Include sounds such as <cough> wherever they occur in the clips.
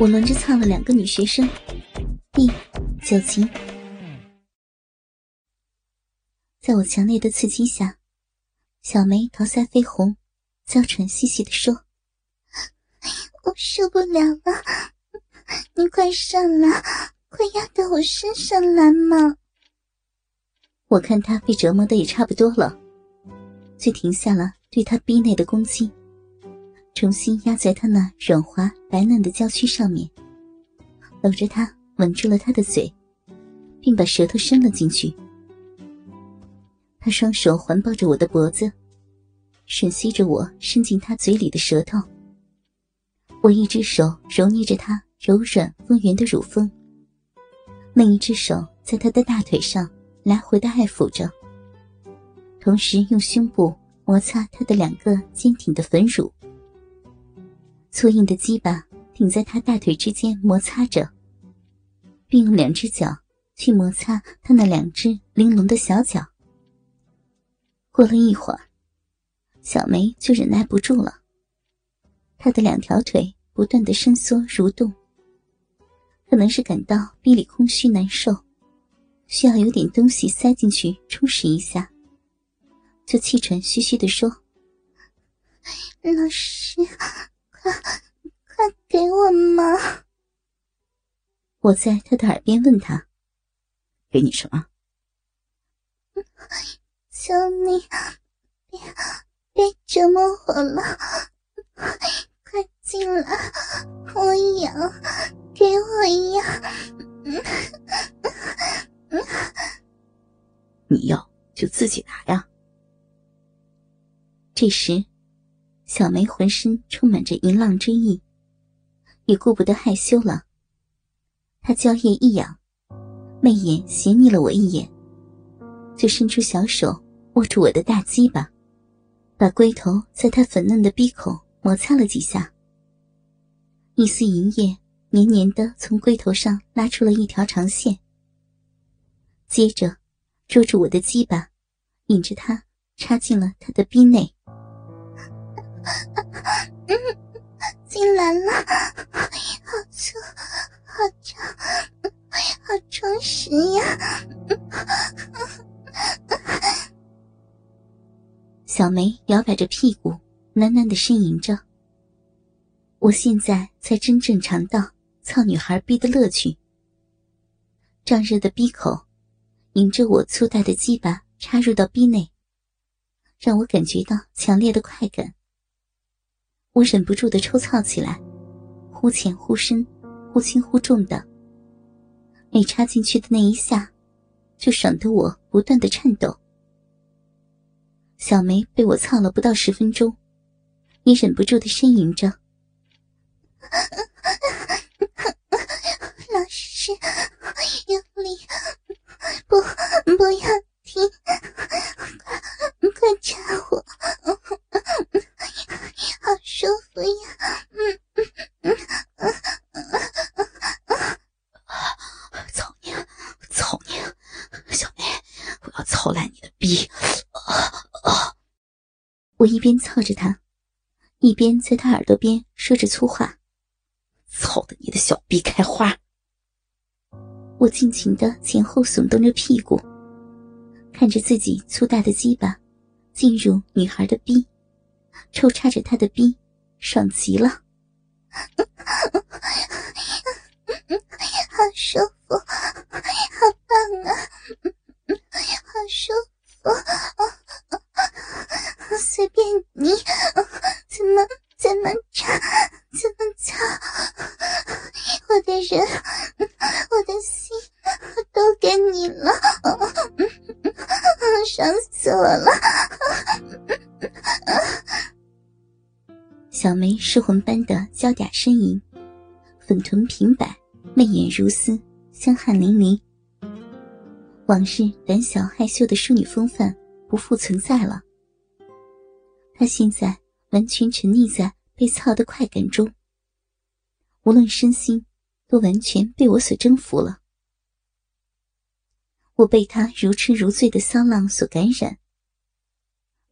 我轮着操了两个女学生，一九集，在我强烈的刺激下，小梅桃腮绯红，娇喘兮兮的说：“ <gasps> 我受不了了，你快上来，快压到我身上来嘛！”我看她被折磨的也差不多了，就停下了对她逼内的攻击。重新压在他那软滑白嫩的娇躯上面，搂着他吻住了他的嘴，并把舌头伸了进去。他双手环抱着我的脖子，吮吸着我伸进他嘴里的舌头。我一只手揉捏着他柔软丰圆的乳峰，另一只手在他的大腿上来回的爱抚着，同时用胸部摩擦他的两个坚挺的粉乳。粗硬的鸡巴顶在他大腿之间摩擦着，并用两只脚去摩擦他那两只玲珑的小脚。过了一会儿，小梅就忍耐不住了，她的两条腿不断的伸缩蠕动，可能是感到逼里空虚难受，需要有点东西塞进去充实一下，就气喘吁吁的说：“老师。”快，快给我嘛！我在他的耳边问他：“给你什么？”求你，别别折磨我了！快进来，我要，给我呀！你要就自己拿呀！这时。小梅浑身充满着淫浪之意，也顾不得害羞了。他娇艳一仰，媚眼斜睨了我一眼，就伸出小手握住我的大鸡巴，把龟头在他粉嫩的鼻口摩擦了几下。一丝银液黏黏的从龟头上拉出了一条长线，接着捉住我的鸡巴，引着它插进了他的逼内。<laughs> 嗯，进来了，好粗，哎呀！小梅摇摆着屁股，喃喃的呻吟着。我现在才真正尝到操女孩逼的乐趣。胀热的逼口，迎着我粗大的鸡巴插入到逼内，让我感觉到强烈的快感。我忍不住的抽操起来，忽浅忽深，忽轻忽重的。每插进去的那一下，就爽得我不断的颤抖。小梅被我操了不到十分钟，也忍不住的呻吟着：“ <laughs> 老师，用力，不，不要停，快，快插我！”舒服呀，嗯嗯嗯嗯操你，操你，小梅，我要操烂你的逼！我一边操着他，一边在他耳朵边说着粗话：“操的你的小逼开花！”我尽情的前后耸动着屁股，看着自己粗大的鸡巴进入女孩的逼。抽插着他的逼，爽极了，<laughs> 好舒服，好棒啊，好舒服，随便你，怎么怎么插，怎么操，我的人，我的心都给你了，<laughs> 爽死我了。小梅失魂般的娇嗲呻吟，粉臀平摆，媚眼如丝，香汗淋漓。往日胆小害羞的淑女风范不复存在了。她现在完全沉溺在被操的快感中，无论身心都完全被我所征服了。我被他如痴如醉的骚浪所感染。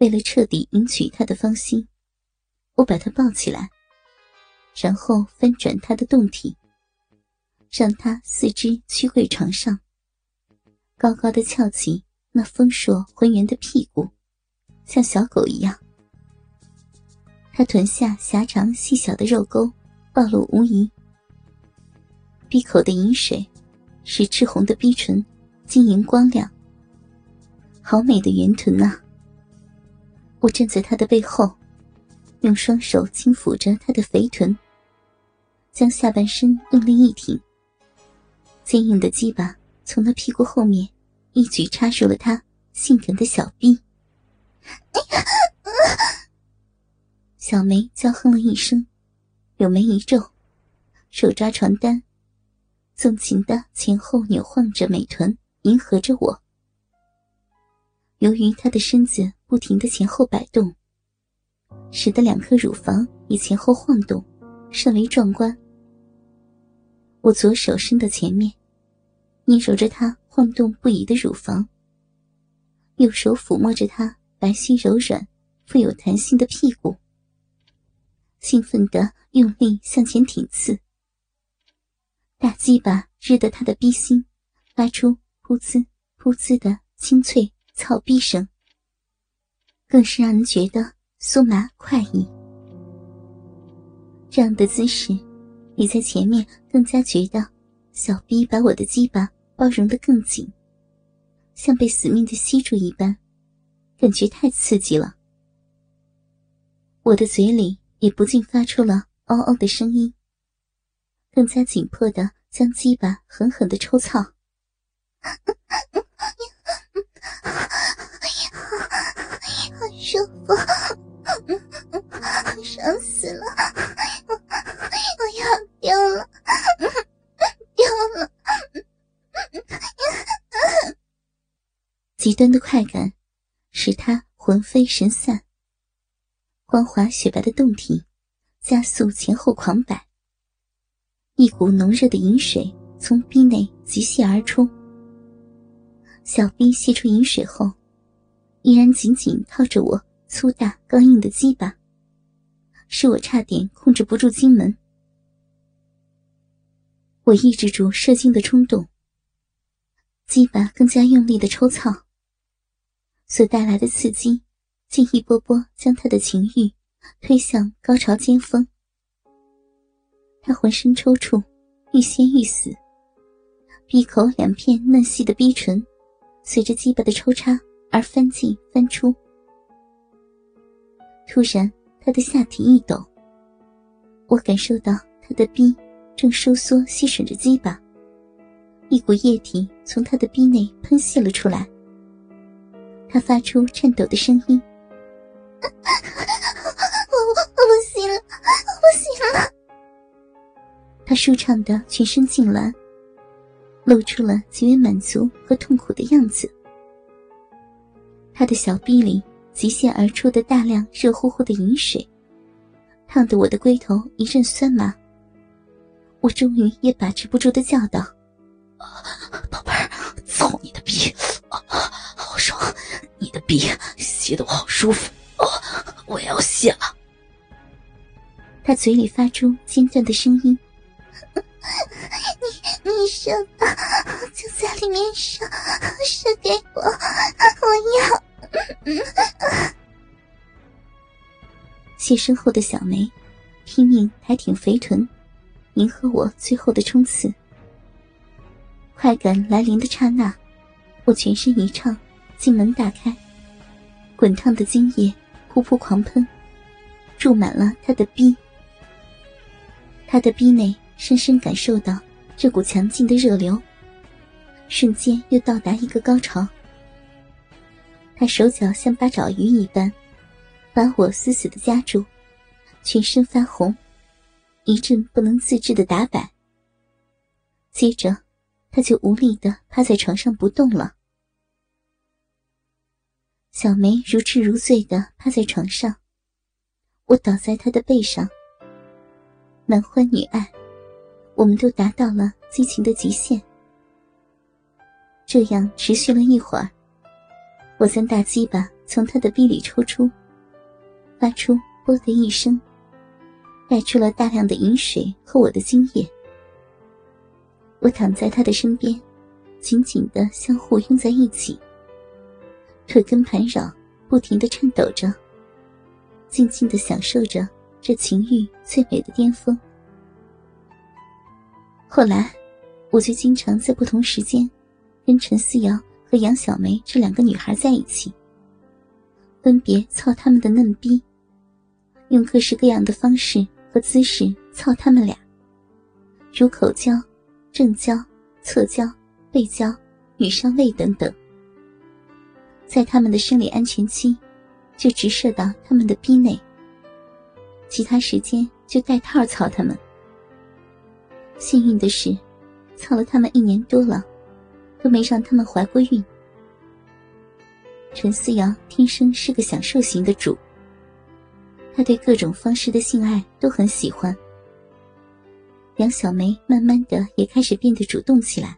为了彻底赢取他的芳心。我把他抱起来，然后翻转他的胴体，让他四肢屈跪床上，高高的翘起那丰硕浑圆的屁股，像小狗一样。他臀下狭长细小的肉沟暴露无遗，闭口的饮水使赤红的逼唇晶莹光亮。好美的圆臀呐！我站在他的背后，用双手轻抚着他的肥臀，将下半身用力一挺，坚硬的鸡巴从他屁股后面一举插入了他性感的小臂。<laughs> 小梅娇哼了一声，柳眉一皱，手抓床单，纵情的前后扭晃着美臀，迎合着我。由于她的身子不停的前后摆动，使得两颗乳房也前后晃动，甚为壮观。我左手伸到前面，捏揉着她晃动不已的乳房，右手抚摸着她白皙柔软、富有弹性的屁股，兴奋的用力向前挺刺，大鸡巴日得她的逼心发出噗呲噗呲的清脆。草逼声，更是让人觉得酥麻快意。这样的姿势，比在前面更加觉得小逼把我的鸡巴包容的更紧，像被死命的吸住一般，感觉太刺激了。我的嘴里也不禁发出了嗷嗷的声音，更加紧迫的将鸡巴狠狠的抽操。好舒服，爽死了！我要丢了，丢了！极端的快感使他魂飞神散，光滑雪白的胴体加速前后狂摆，一股浓热的饮水从逼内急泻而出。小逼泄出饮水后。依然紧紧套着我粗大刚硬的鸡巴，使我差点控制不住精门。我抑制住射精的冲动，鸡巴更加用力的抽操，所带来的刺激，竟一波波将他的情欲推向高潮尖峰。他浑身抽搐，欲仙欲死，闭口两片嫩细的逼唇，随着鸡巴的抽插。而翻进翻出，突然，他的下体一抖，我感受到他的逼正收缩吸吮着鸡巴，一股液体从他的逼内喷泄了出来。他发出颤抖的声音：“我我不行了，不行了！”他舒畅的全身痉挛，露出了极为满足和痛苦的样子。他的小臂里急泻而出的大量热乎乎的饮水，烫得我的龟头一阵酸麻。我终于也把持不住的叫道：“宝贝儿，操你的逼，好爽！你的逼吸得我好舒服，我要泄了。”他嘴里发出尖断的声音：“你你射吧，就在里面射，射给我，我要。”谢身后的小梅拼命抬挺肥臀，迎合我最后的冲刺。快感来临的刹那，我全身一畅，进门大开，滚烫的精液噗噗狂喷，注满了他的逼。他的逼内深深感受到这股强劲的热流，瞬间又到达一个高潮。他手脚像八爪鱼一般，把我死死的夹住，全身发红，一阵不能自制的打摆。接着，他就无力的趴在床上不动了。小梅如痴如醉的趴在床上，我倒在她的背上。男欢女爱，我们都达到了激情的极限。这样持续了一会儿。我将大鸡巴从他的逼里抽出，发出“啵”的一声，带出了大量的饮水和我的精液。我躺在他的身边，紧紧的相互拥在一起，腿根盘绕，不停的颤抖着，静静的享受着这情欲最美的巅峰。后来，我就经常在不同时间，跟陈思瑶和杨小梅这两个女孩在一起，分别操他们的嫩逼，用各式各样的方式和姿势操他们俩，如口交、正交、侧交、背交、女上位等等，在他们的生理安全期，就直射到他们的逼内，其他时间就带套操他们。幸运的是，操了他们一年多了，都没让他们怀过孕。陈思瑶天生是个享受型的主，他对各种方式的性爱都很喜欢。杨小梅慢慢的也开始变得主动起来，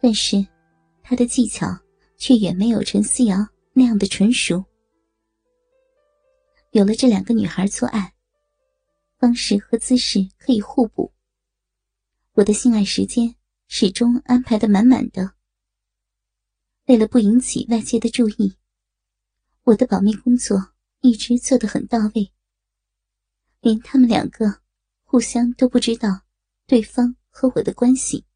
但是，她的技巧却远没有陈思瑶那样的纯熟。有了这两个女孩做爱，方式和姿势可以互补。我的性爱时间始终安排的满满的。为了不引起外界的注意，我的保密工作一直做得很到位，连他们两个互相都不知道对方和我的关系。